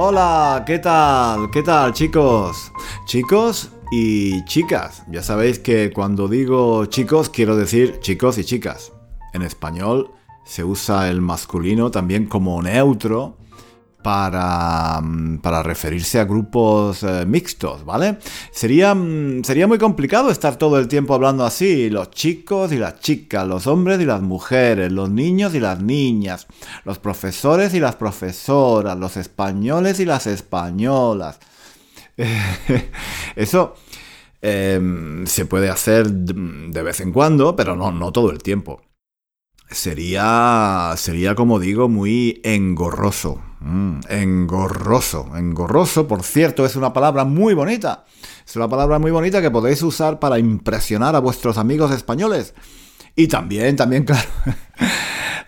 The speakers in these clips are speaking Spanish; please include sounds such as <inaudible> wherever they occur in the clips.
Hola, ¿qué tal? ¿Qué tal chicos? Chicos y chicas. Ya sabéis que cuando digo chicos quiero decir chicos y chicas. En español se usa el masculino también como neutro para, mm, para referirse a grupos eh, mixtos, ¿vale? Sería, mm, sería muy complicado estar todo el tiempo hablando así, los chicos y las chicas, los hombres y las mujeres, los niños y las niñas, los profesores y las profesoras, los españoles y las españolas. <laughs> Eso em, se puede hacer de vez en cuando, pero no, no todo el tiempo sería, sería como digo, muy engorroso. Mm, engorroso. Engorroso, por cierto, es una palabra muy bonita. Es una palabra muy bonita que podéis usar para impresionar a vuestros amigos españoles. Y también, también, <laughs> claro,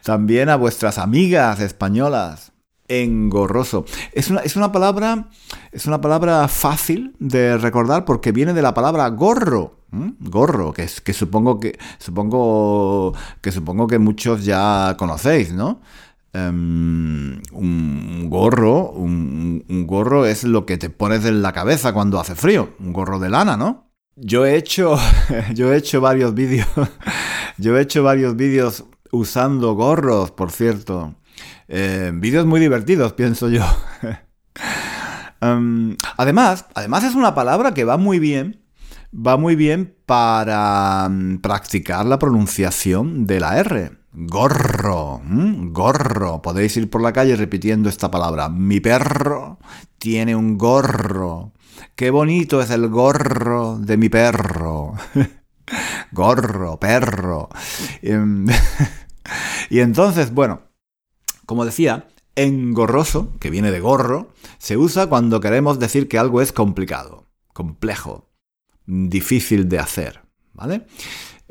también a vuestras amigas españolas. Engorroso. Es una, es una palabra. Es una palabra fácil de recordar porque viene de la palabra gorro. Gorro, que, supongo que supongo que supongo que muchos ya conocéis, ¿no? Em, un gorro, un, gorro es lo que te pones en la cabeza cuando hace frío, un gorro de lana, ¿no? Yo he hecho, <laughs> yo he hecho varios vídeos, <laughs> yo he hecho varios vídeos usando gorros, por cierto, em, vídeos muy divertidos, pienso yo. <laughs> Em, además, además es una palabra que va muy bien va muy bien para practicar la pronunciación de la R. Gorro, gorro. Podéis ir por la calle repitiendo esta palabra. Mi perro tiene un gorro. Qué bonito es el gorro de mi perro. <laughs> gorro, perro. Em, <laughs> y entonces, bueno, como decía, engorroso, que viene de gorro, se usa cuando queremos decir que algo es complicado, complejo, difícil de hacer, ¿vale?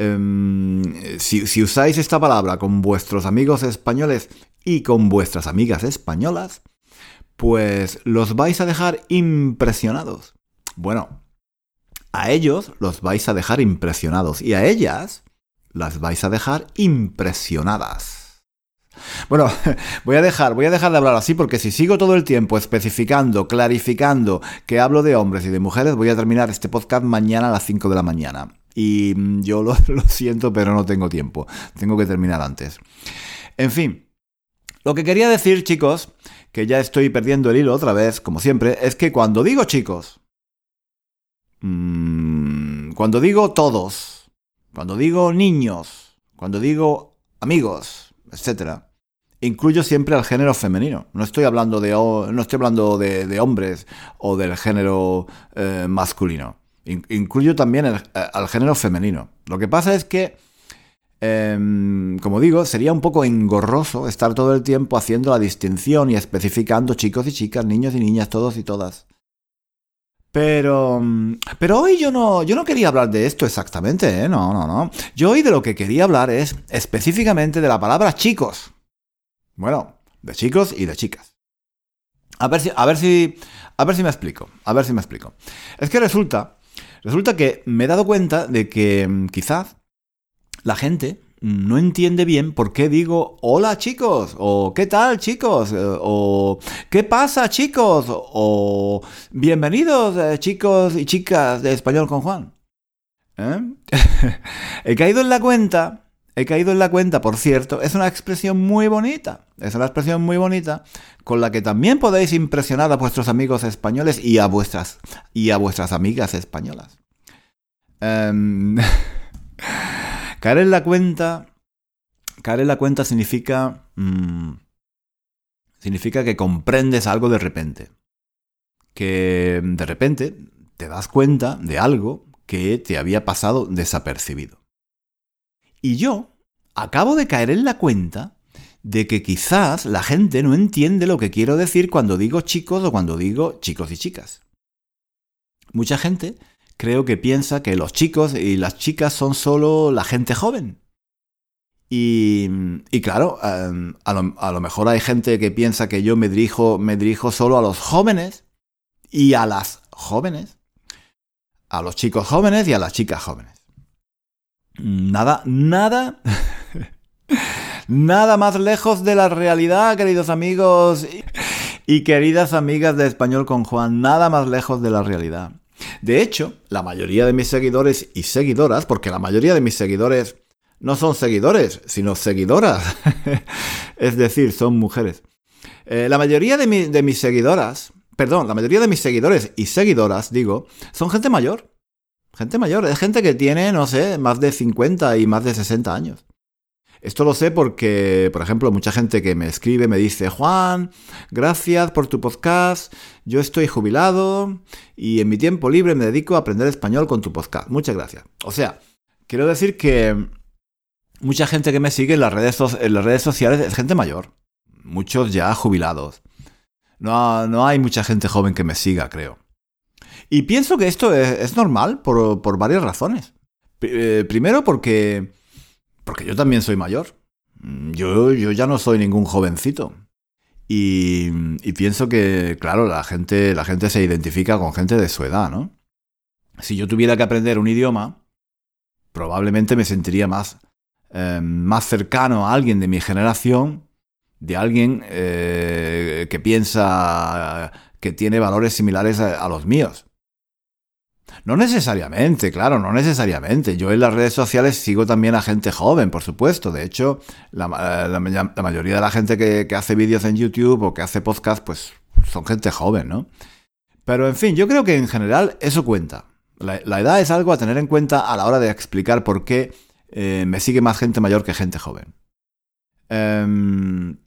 Em, si, usáis esta palabra con vuestros amigos españoles y con vuestras amigas españolas, pues los vais a dejar impresionados. Bueno, a ellos los vais a dejar impresionados y a ellas las vais a dejar impresionadas. Bueno, <laughs> voy a dejar, voy a dejar de hablar así porque si sigo todo el tiempo especificando, clarificando que hablo de hombres y de mujeres, voy a terminar este podcast mañana a las 5 de la mañana. Y mm, yo <laughs> lo, siento, pero no tengo tiempo. Tengo que terminar antes. En fin, lo que quería decir, chicos, que ya estoy perdiendo el hilo otra vez, como siempre, es que cuando digo chicos, mmm, cuando digo todos, cuando digo niños, cuando digo amigos, etcétera, incluyo siempre al género femenino. No estoy hablando de, no estoy hablando de, hombres o del género eh, masculino. Incluyo también eh, al género femenino. Lo que pasa es que, em, como digo, sería un poco engorroso estar todo el tiempo haciendo la distinción y especificando chicos y chicas, niños y niñas, todos y todas. Pero, pero hoy yo no, yo no quería hablar de esto exactamente, ¿eh? No, no, no. Yo hoy de lo que quería hablar es específicamente de la palabra chicos. Bueno, de chicos y de chicas. A ver si, a ver si, a ver si me explico, a ver si me explico. Es que resulta, resulta que me he dado cuenta de que mm, quizás la gente no entiende bien por qué digo hola chicos, o qué tal chicos, o qué pasa chicos, o bienvenidos eh, chicos y chicas de español con Juan. ¿Eh? <laughs> He caído en la cuenta He caído en la cuenta, por cierto, es una expresión muy bonita. Es una expresión muy bonita con la que también podéis impresionar a vuestros amigos españoles y a vuestras, y a vuestras amigas españolas. Em, <laughs> Caer en la cuenta. Caer en la cuenta significa. Mm, significa que comprendes algo de repente. Que de repente te das cuenta de algo que te había pasado desapercibido. Y yo acabo de caer en la cuenta de que quizás la gente no entiende lo que quiero decir cuando digo chicos o cuando digo chicos y chicas. Mucha gente creo que piensa que los chicos y las chicas son solo la gente joven. Y, claro, em, a, lo, mejor hay gente que piensa que yo me dirijo, me dirijo solo a los jóvenes y a las jóvenes, a los chicos jóvenes y a las chicas jóvenes. Nada, nada, nada más lejos de la realidad, queridos amigos y queridas amigas de Español con Juan, nada más lejos de la realidad. De hecho, la mayoría de mis seguidores y seguidoras, porque la mayoría de mis seguidores no son seguidores, sino seguidoras, <laughs> es decir, son mujeres. Eh, la mayoría de, de mis seguidoras, perdón, la mayoría de mis seguidores y seguidoras, digo, son gente mayor. Gente mayor, es gente que tiene, no sé, más de 50 y más de 60 años. Esto lo sé porque, por ejemplo, mucha gente que me escribe me dice, Juan, gracias por tu podcast, yo estoy jubilado y en mi tiempo libre me dedico a aprender español con tu podcast. Muchas gracias. O sea, quiero decir que mucha gente que me sigue en las redes, en las redes sociales es gente mayor, muchos ya jubilados. No, no, hay mucha gente joven que me siga, creo. Y pienso que esto es, normal por, por, varias razones. Eh, primero porque porque yo también soy mayor. Mm, yo, yo ya no soy ningún jovencito. Y, pienso que, claro, la gente, la gente se identifica con gente de su edad, ¿no? Si yo tuviera que aprender un idioma, probablemente me sentiría más, eh, más cercano a alguien de mi generación, de alguien eh, que piensa que tiene valores similares a los míos. No necesariamente, claro, no necesariamente. Yo en las redes sociales sigo también a gente joven, por supuesto. De hecho, la, mayoría de la gente que, hace vídeos en YouTube o que hace podcast, pues son gente joven, ¿no? Pero en fin, yo creo que en general eso cuenta. La, edad es algo a tener en cuenta a la hora de explicar por qué eh, me sigue más gente mayor que gente joven. Em,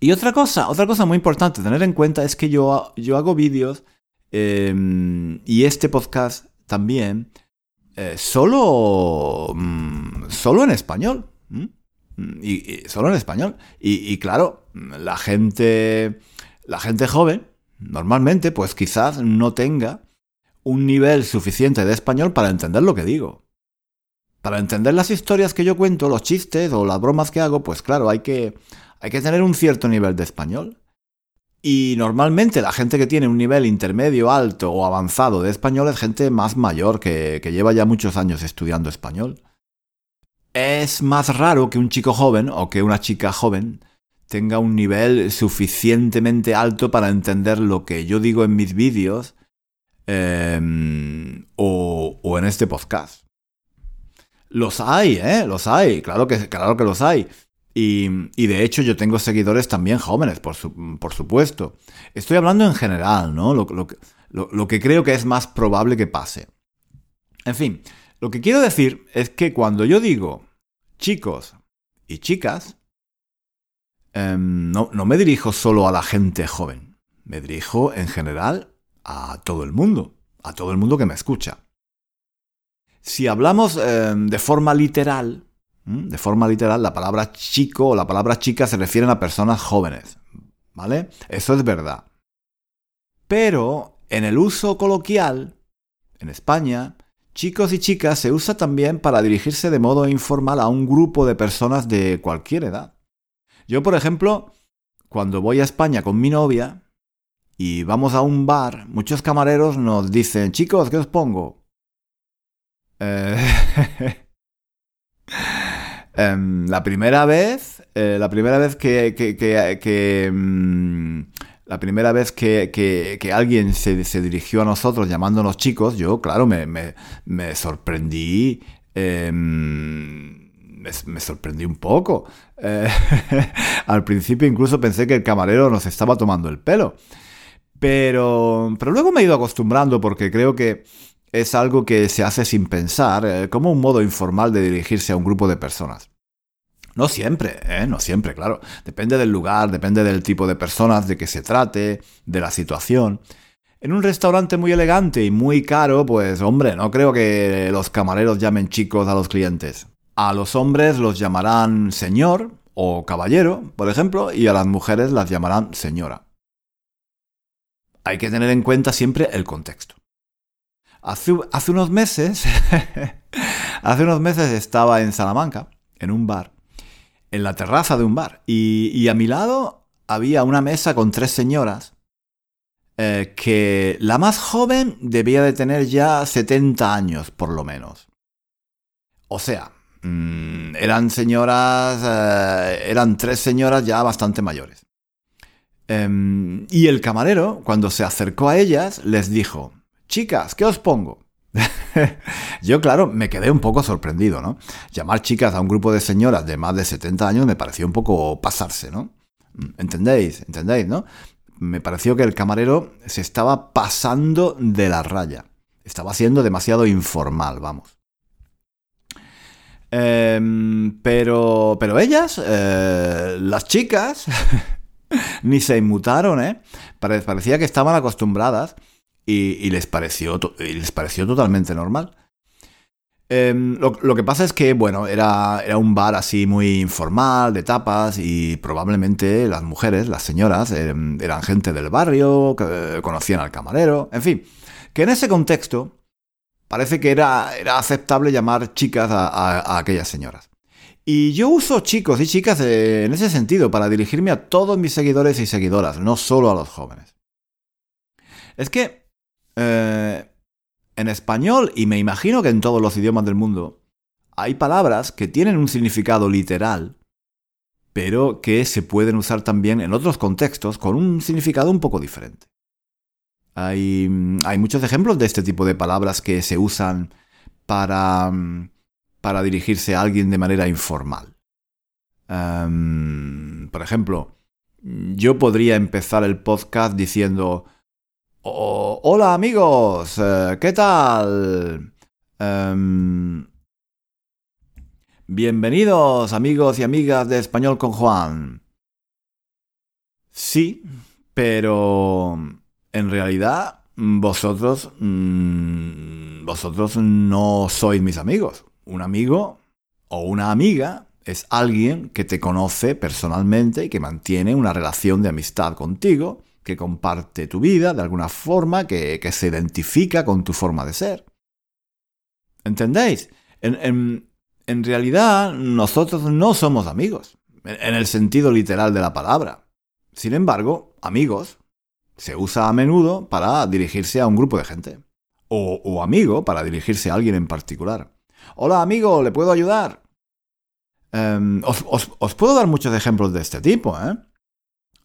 y otra cosa, otra cosa muy importante tener en cuenta es que yo, yo hago vídeos Em, y este podcast también, eh, solo, mm, solo en español. Y, solo en español. Y, claro, la gente, la gente joven, normalmente, pues quizás no tenga un nivel suficiente de español para entender lo que digo. Para entender las historias que yo cuento, los chistes o las bromas que hago, pues claro, hay que, hay que tener un cierto nivel de español. Y normalmente la gente que tiene un nivel intermedio, alto o avanzado de español es gente más mayor que, lleva ya muchos años estudiando español. Es más raro que un chico joven o que una chica joven tenga un nivel suficientemente alto para entender lo que yo digo en mis vídeos em, o, o, en este podcast. Los hay, ¿eh? Los hay, claro que, claro que los hay. Y, de hecho yo tengo seguidores también jóvenes, por, supuesto. Estoy hablando en general, ¿no? Lo, que creo que es más probable que pase. En fin, lo que quiero decir es que cuando yo digo chicos y chicas, em, no, no me dirijo solo a la gente joven. Me dirijo en general a todo el mundo, a todo el mundo que me escucha. Si hablamos em, de forma literal, de forma literal, la palabra chico o la palabra chica se refieren a personas jóvenes. ¿Vale? Eso es verdad. Pero en el uso coloquial, en España, chicos y chicas se usa también para dirigirse de modo informal a un grupo de personas de cualquier edad. Yo, por ejemplo, cuando voy a España con mi novia y vamos a un bar, muchos camareros nos dicen, chicos, ¿qué os pongo? Eh... <laughs> <laughs> Em, la primera vez, eh, la primera vez que, que, mm, la primera vez que, alguien se, dirigió a nosotros llamándonos chicos, yo, claro, me, sorprendí. Em, me, sorprendí un poco. Eh, <laughs> al principio incluso pensé que el camarero nos estaba tomando el pelo. Pero, pero luego me he ido acostumbrando porque creo que es algo que se hace sin pensar, eh, como un modo informal de dirigirse a un grupo de personas. No siempre, ¿eh? No siempre, claro. Depende del lugar, depende del tipo de personas, de que se trate, de la situación. En un restaurante muy elegante y muy caro, pues hombre, no creo que los camareros llamen chicos a los clientes. A los hombres los llamarán señor o caballero, por ejemplo, y a las mujeres las llamarán señora. Hay que tener en cuenta siempre el contexto. Hace, unos meses, <laughs> hace unos meses estaba en Salamanca, en un bar, en la terraza de un bar, y, a mi lado había una mesa con tres señoras eh, que la más joven debía de tener ya 70 años, por lo menos. O sea, mm, eran señoras, eh, eran tres señoras ya bastante mayores. Em, y el camarero, cuando se acercó a ellas, les dijo, chicas, ¿qué os pongo? <laughs> Yo, claro, me quedé un poco sorprendido, ¿no? Llamar chicas a un grupo de señoras de más de 70 años me pareció un poco pasarse, ¿no? Mm, ¿Entendéis? ¿Entendéis, no? Me pareció que el camarero se estaba pasando de la raya. Estaba siendo demasiado informal, vamos. Em, pero, pero ellas, eh, las chicas, <laughs> ni se inmutaron, ¿eh? Parecía que estaban acostumbradas y, les, pareció, les pareció totalmente normal. Em, lo, que pasa es que, bueno, era, era, un bar así muy informal, de tapas, y probablemente las mujeres, las señoras, em, eran gente del barrio, que conocían al camarero, en fin, que en ese contexto parece que era, era aceptable llamar chicas a, aquellas señoras. Y yo uso chicos y chicas en ese sentido para dirigirme a todos mis seguidores y seguidoras, no solo a los jóvenes. Es que eh, en español, y me imagino que en todos los idiomas del mundo, hay palabras que tienen un significado literal, pero que se pueden usar también en otros contextos con un significado un poco diferente. Hay, hay muchos ejemplos de este tipo de palabras que se usan para, para dirigirse a alguien de manera informal. Em, por ejemplo, yo podría empezar el podcast diciendo, hola amigos, eh, ¿qué tal? Em, bienvenidos amigos y amigas de Español con Juan. Sí, pero en realidad vosotros mm, vosotros no sois mis amigos. Un amigo o una amiga es alguien que te conoce personalmente y que mantiene una relación de amistad contigo que comparte tu vida de alguna forma, que, se identifica con tu forma de ser. ¿Entendéis? En, realidad, nosotros no somos amigos, en el sentido literal de la palabra. Sin embargo, amigos se usa a menudo para dirigirse a un grupo de gente. O, amigo para dirigirse a alguien en particular. Hola amigo, ¿le puedo ayudar? Em, os, os, puedo dar muchos ejemplos de este tipo, ¿eh?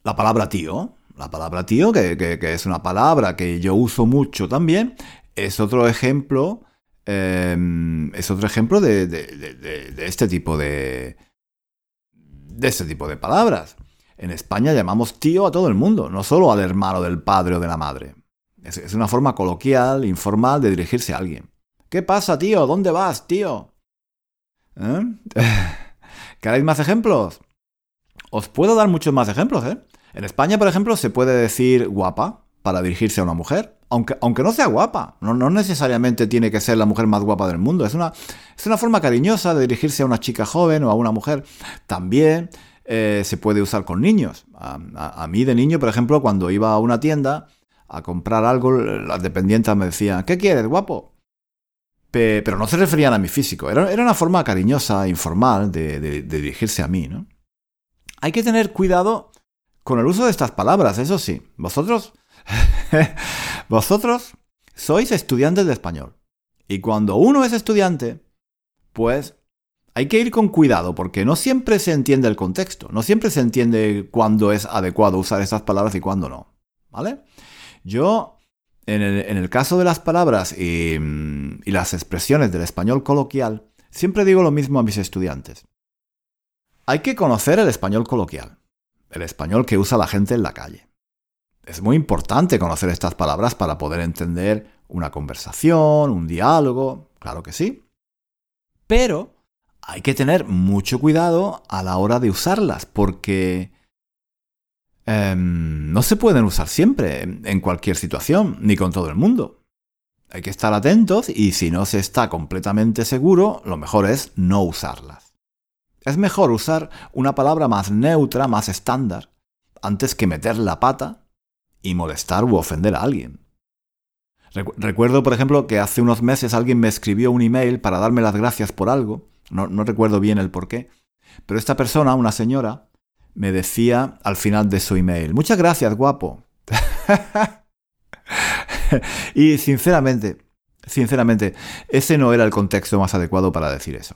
La palabra tío la palabra tío, que, es una palabra que yo uso mucho también, es otro ejemplo. Em, es otro ejemplo de, este tipo de. de este tipo de palabras. En España llamamos tío a todo el mundo, no solo al hermano del padre o de la madre. Es, una forma coloquial, informal de dirigirse a alguien. ¿Qué pasa, tío? ¿Dónde vas, tío? ¿Eh? <laughs> ¿Queréis más ejemplos? Os puedo dar muchos más ejemplos, ¿eh? En España, por ejemplo, se puede decir guapa para dirigirse a una mujer, aunque, aunque no sea guapa. No, necesariamente tiene que ser la mujer más guapa del mundo. Es una, es una forma cariñosa de dirigirse a una chica joven o a una mujer. También eh, se puede usar con niños. A, mí de niño, por ejemplo, cuando iba a una tienda a comprar algo, las dependientes me decían, ¿qué quieres, guapo? pero no se referían a mi físico. Era, una forma cariñosa, informal de, de dirigirse a mí, ¿no? Hay que tener cuidado con el uso de estas palabras, eso sí. Vosotros, <laughs> vosotros sois estudiantes de español. Y cuando uno es estudiante, pues hay que ir con cuidado porque no siempre se entiende el contexto, no siempre se entiende cuándo es adecuado usar esas palabras y cuándo no. ¿Vale? Yo, en el, caso de las palabras y las expresiones del español coloquial, siempre digo lo mismo a mis estudiantes. Hay que conocer el español coloquial el español que usa la gente en la calle. Es muy importante conocer estas palabras para poder entender una conversación, un diálogo, claro que sí. Pero hay que tener mucho cuidado a la hora de usarlas, porque em, no se pueden usar siempre, en cualquier situación, ni con todo el mundo. Hay que estar atentos y si no se está completamente seguro, lo mejor es no usarlas. Es mejor usar una palabra más neutra, más estándar, antes que meter la pata y molestar u ofender a alguien. Recuerdo, por ejemplo, que hace unos meses alguien me escribió un email para darme las gracias por algo, no, recuerdo bien el por qué, pero esta persona, una señora, me decía al final de su email, muchas gracias, guapo. <laughs> y sinceramente, sinceramente, ese no era el contexto más adecuado para decir eso.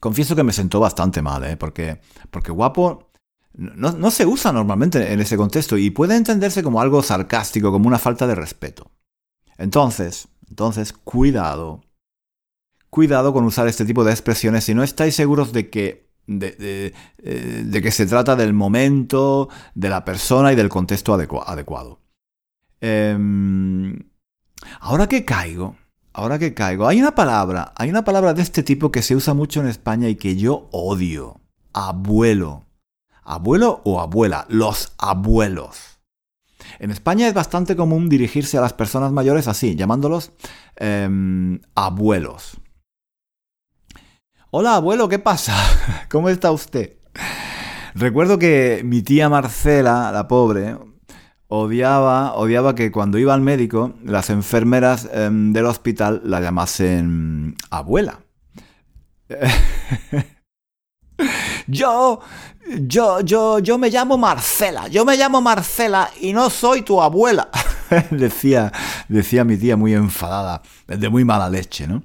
Confieso que me sentó bastante mal, ¿eh? porque, porque guapo no, no se usa normalmente en ese contexto y puede entenderse como algo sarcástico, como una falta de respeto. Entonces, entonces, cuidado. Cuidado con usar este tipo de expresiones si no estáis seguros de que, de, eh, que se trata del momento, de la persona y del contexto adecuado. Em, ahora que caigo, ahora que caigo, hay una palabra, hay una palabra de este tipo que se usa mucho en España y que yo odio. Abuelo. Abuelo o abuela, los abuelos. En España es bastante común dirigirse a las personas mayores así, llamándolos em, abuelos. Hola abuelo, ¿qué pasa? <laughs> ¿Cómo está usted? Recuerdo que mi tía Marcela, la pobre, odiaba, odiaba que cuando iba al médico, las enfermeras em, del hospital la llamasen abuela. <laughs> Yo, yo, yo, yo me llamo Marcela, yo me llamo Marcela y no soy tu abuela. <laughs> decía, decía mi tía muy enfadada, de muy mala leche, ¿no?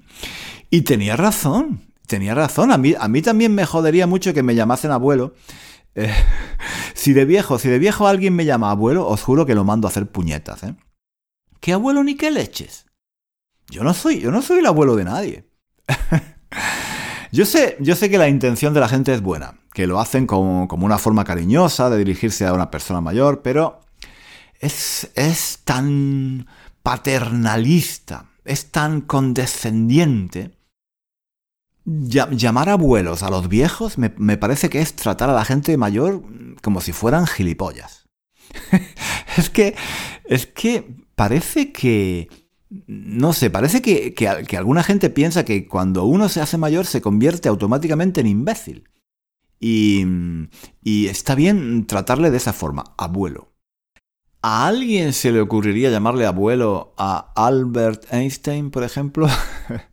Y tenía razón, tenía razón. A mí, a mí también me jodería mucho que me llamasen abuelo. Eh, si de viejo, si de viejo alguien me llama abuelo, os juro que lo mando a hacer puñetas, ¿eh? ¿Qué abuelo ni qué leches? Yo no soy, yo no soy el abuelo de nadie. <laughs> yo sé, yo sé que la intención de la gente es buena que lo hacen como, una forma cariñosa de dirigirse a una persona mayor, pero es, es tan paternalista, es tan condescendiente. Llamar abuelos a los viejos me, me, parece que es tratar a la gente mayor como si fueran gilipollas. <laughs> es que. Es que parece que. No sé, parece que, que alguna gente piensa que cuando uno se hace mayor se convierte automáticamente en imbécil. Y, está bien tratarle de esa forma, abuelo. ¿A alguien se le ocurriría llamarle abuelo a Albert Einstein, por ejemplo? <laughs>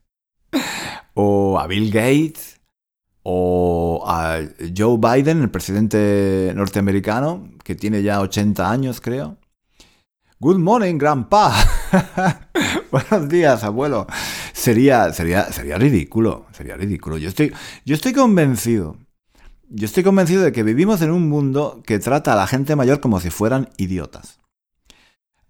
¿O a Bill Gates? ¿O a Joe Biden, el presidente norteamericano, que tiene ya 80 años, creo? Good morning, grandpa. <laughs> Buenos días, abuelo. Sería, sería, sería ridículo, sería ridículo. Yo estoy, yo estoy convencido yo estoy convencido de que vivimos en un mundo que trata a la gente mayor como si fueran idiotas.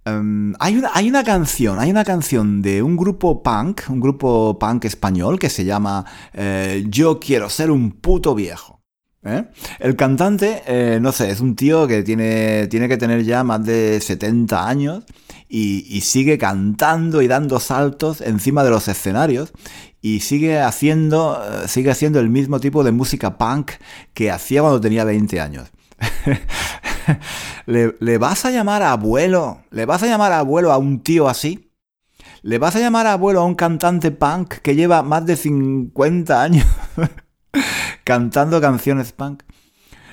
Em, hay, una, hay, una, canción, hay una canción de un grupo punk, un grupo punk español que se llama eh, Yo quiero ser un puto viejo. ¿eh? El cantante, eh, no sé, es un tío que tiene, tiene que tener ya más de 70 años y, y sigue cantando y dando saltos encima de los escenarios y sigue haciendo, sigue haciendo el mismo tipo de música punk que hacía cuando tenía 20 años. <laughs> ¿Le, vas a llamar abuelo? ¿Le vas a llamar abuelo a un tío así? ¿Le vas a llamar abuelo a un cantante punk que lleva más de 50 años <laughs> cantando canciones punk?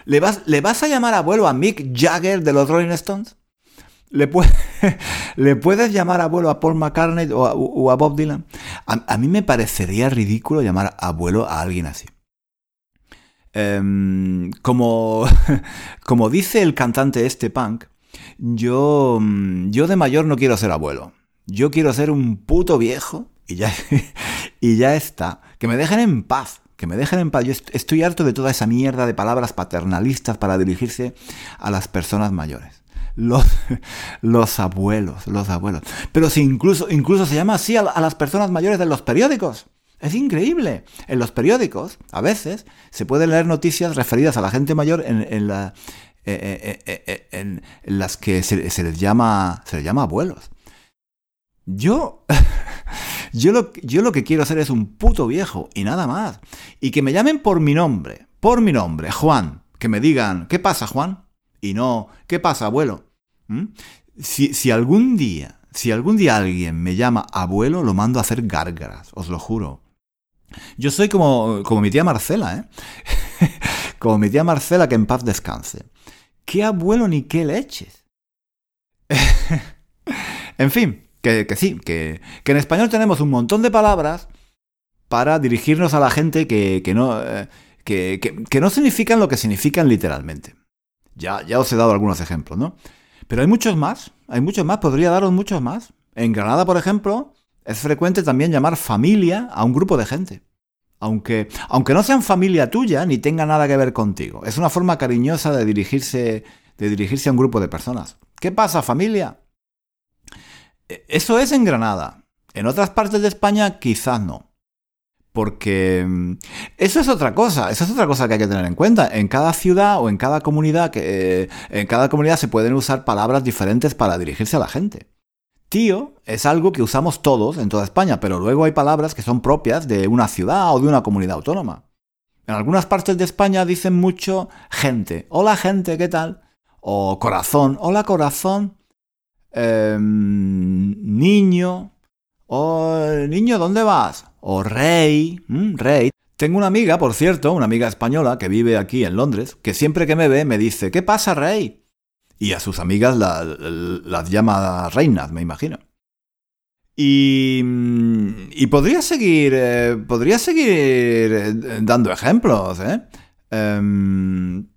¿Le vas, ¿Le vas a llamar abuelo a Mick Jagger de los Rolling Stones? ¿Le, <laughs> ¿Le, puedes llamar abuelo a Paul McCartney o a, Bob Dylan? A, mí me parecería ridículo llamar abuelo a alguien así. Em, como, <laughs> como dice el cantante este punk, yo, yo de mayor no quiero ser abuelo. Yo quiero ser un puto viejo y ya, <laughs> y ya está. Que me dejen en paz. Que me dejen en paz. Yo estoy harto de toda esa mierda de palabras paternalistas para dirigirse a las personas mayores los, <laughs> los abuelos, los abuelos. Pero si incluso, incluso se llama así a, las personas mayores de los periódicos. Es increíble. En los periódicos, a veces, se pueden leer noticias referidas a la gente mayor en, la, eh, eh, eh, en, las que se, les llama, se les llama abuelos. Yo, <laughs> yo, lo, yo lo que quiero hacer es un puto viejo y nada más. Y que me llamen por mi nombre, por mi nombre, Juan. Que me digan, ¿qué pasa, Juan? Y no, ¿qué pasa, abuelo? ¿Mm? Si, si algún día, si algún día alguien me llama abuelo, lo mando a hacer gárgaras, os lo juro. Yo soy como, como mi tía Marcela, ¿eh? <laughs> como mi tía Marcela, que en paz descanse. ¿Qué abuelo ni qué leches? <laughs> en fin, que, sí, que, en español tenemos un montón de palabras para dirigirnos a la gente que, no, eh, que, no significan lo que significan literalmente. Ya, ya os he dado algunos ejemplos, ¿no? Pero hay muchos más, hay muchos más, podría daros muchos más. En Granada, por ejemplo, es frecuente también llamar familia a un grupo de gente. Aunque, aunque no sean familia tuya ni tenga nada que ver contigo. Es una forma cariñosa de dirigirse, de dirigirse a un grupo de personas. ¿Qué pasa, familia? E, eso es en Granada. En otras partes de España quizás no. Porque mm, eso es otra cosa, eso es otra cosa que hay que tener en cuenta. En cada ciudad o en cada comunidad, que, eh, en cada comunidad se pueden usar palabras diferentes para dirigirse a la gente. Tío es algo que usamos todos en toda España, pero luego hay palabras que son propias de una ciudad o de una comunidad autónoma. En algunas partes de España dicen mucho gente. Hola gente, ¿qué tal? O corazón. Hola corazón. Em, niño. O niño, ¿dónde vas? O rey. Mm, rey. Tengo una amiga, por cierto, una amiga española que vive aquí en Londres, que siempre que me ve me dice, ¿qué pasa, rey? Y a sus amigas las llama reinas, me imagino. Y, y podría seguir, eh, podría seguir eh, dando ejemplos, ¿eh? Em,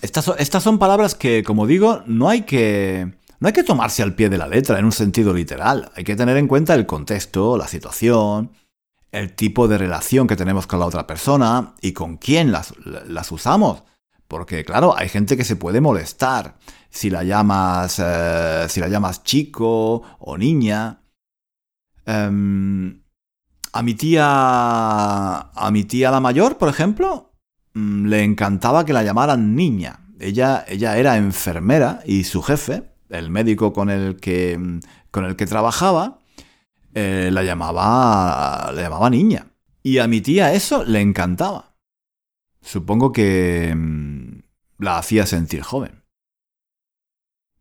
estas, estas, son palabras que, como digo, no hay que, no hay que tomarse al pie de la letra en un sentido literal. Hay que tener en cuenta el contexto, la situación, el tipo de relación que tenemos con la otra persona y con quién las, las usamos. Porque, claro, hay gente que se puede molestar si la llamas, eh, si la llamas chico o niña. Em, a mi tía, a mi tía la mayor, por ejemplo, mm, le encantaba que la llamaran niña. Ella, ella era enfermera y su jefe, el médico con el que, con el que trabajaba, eh, la llamaba, le llamaba niña. Y a mi tía eso le encantaba. Supongo que mm, la hacía sentir joven.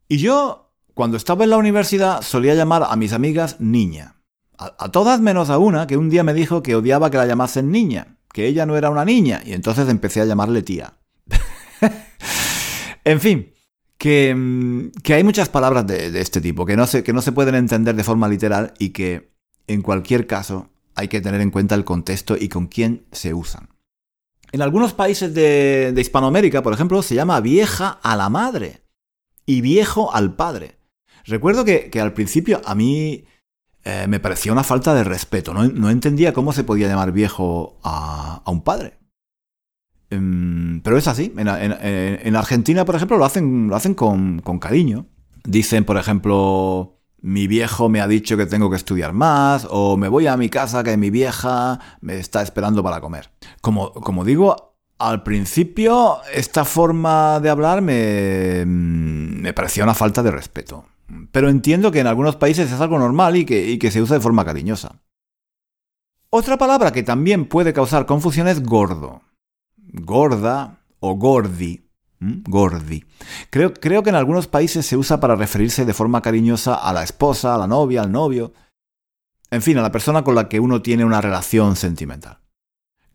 Y yo, cuando estaba en la universidad, solía llamar a mis amigas niña. A, todas menos a una que un día me dijo que odiaba que la llamasen niña, que ella no era una niña, y entonces empecé a llamarle tía. <laughs> en fin, que, mm, que, hay muchas palabras de, este tipo que no, se, que no se pueden entender de forma literal y que, en cualquier caso, hay que tener en cuenta el contexto y con quién se usan. En algunos países de, de Hispanoamérica, por ejemplo, se llama vieja a la madre y viejo al padre. Recuerdo que, al principio a mí eh, me parecía una falta de respeto. No, entendía cómo se podía llamar viejo a, un padre. Em, pero es así. En, Argentina, por ejemplo, lo hacen, lo hacen con, cariño. Dicen, por ejemplo, mi viejo me ha dicho que tengo que estudiar más, o me voy a mi casa que mi vieja me está esperando para comer. Como, como digo, al principio, esta forma de hablar me, me, parecía una falta de respeto. Pero entiendo que en algunos países es algo normal y que, se usa de forma cariñosa. Otra palabra que también puede causar confusión es gordo. Gorda o gordi. Gordi. Creo, creo que en algunos países se usa para referirse de forma cariñosa a la esposa, a la novia, al novio. En fin, a la persona con la que uno tiene una relación sentimental.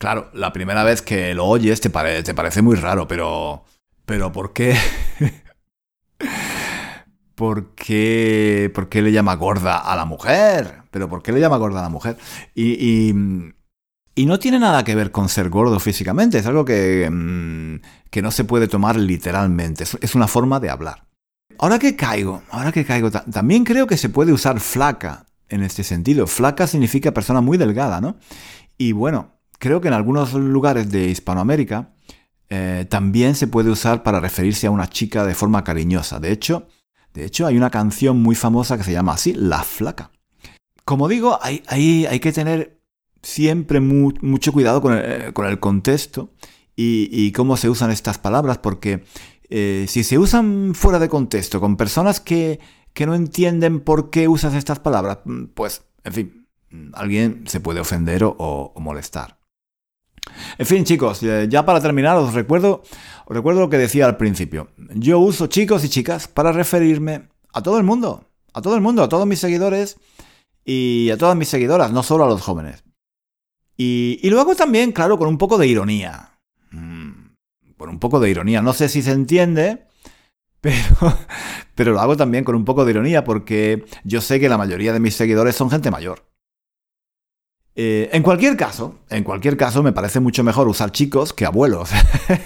Claro, la primera vez que lo oyes te, te parece muy raro, pero... ¿Pero por qué? <laughs> ¿Por qué, ¿Por qué le llama gorda a la mujer? ¿Pero por qué le llama gorda a la mujer? Y, y, no tiene nada que ver con ser gordo físicamente, es algo que, mm, que no se puede tomar literalmente, es, una forma de hablar. Ahora que caigo, ahora que caigo, también creo que se puede usar flaca en este sentido. Flaca significa persona muy delgada, ¿no? Y bueno, creo que en algunos lugares de Hispanoamérica eh, también se puede usar para referirse a una chica de forma cariñosa. De hecho, de hecho, hay una canción muy famosa que se llama así, La Flaca. Como digo, hay, hay que tener siempre mucho cuidado con el, contexto y, cómo se usan estas palabras, porque eh, si se usan fuera de contexto, con personas que, que no entienden por qué usas estas palabras, pues, en fin, alguien se puede ofender o, molestar. En fin, chicos, eh, ya para terminar, os recuerdo, os recuerdo lo que decía al principio. Yo uso chicos y chicas para referirme a todo el mundo, a todo el mundo, a todos mis seguidores y a todas mis seguidoras, no solo a los jóvenes. Y, lo hago también, claro, con un poco de ironía. Mm, con un poco de ironía. No sé si se entiende, <laughs> pero lo hago también con un poco de ironía porque yo sé que la mayoría de mis seguidores son gente mayor. Eh, en cualquier caso, en cualquier caso, me parece mucho mejor usar chicos que abuelos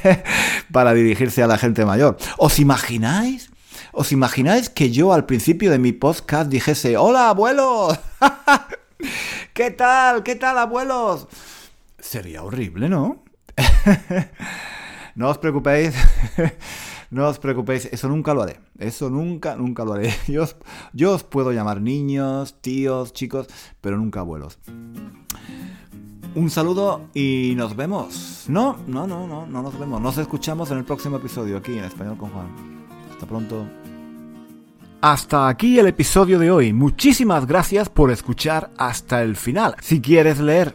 <laughs> para dirigirse a la gente mayor. ¿Os imagináis? ¿Os imagináis que yo al principio de mi podcast dijese, hola abuelos? <laughs> ¿Qué tal? ¿Qué tal abuelos? Sería horrible, ¿no? <laughs> no os preocupéis. No os preocupéis, eso nunca lo haré. Eso nunca, nunca lo haré. <laughs> Yo os, puedo llamar niños, tíos, chicos, pero nunca abuelos. Un saludo y nos vemos. No, no, no, no, no nos vemos. Nos escuchamos en el próximo episodio aquí en Español con Juan. Hasta pronto. Hasta aquí el episodio de hoy. Muchísimas gracias por escuchar hasta el final. Si quieres leer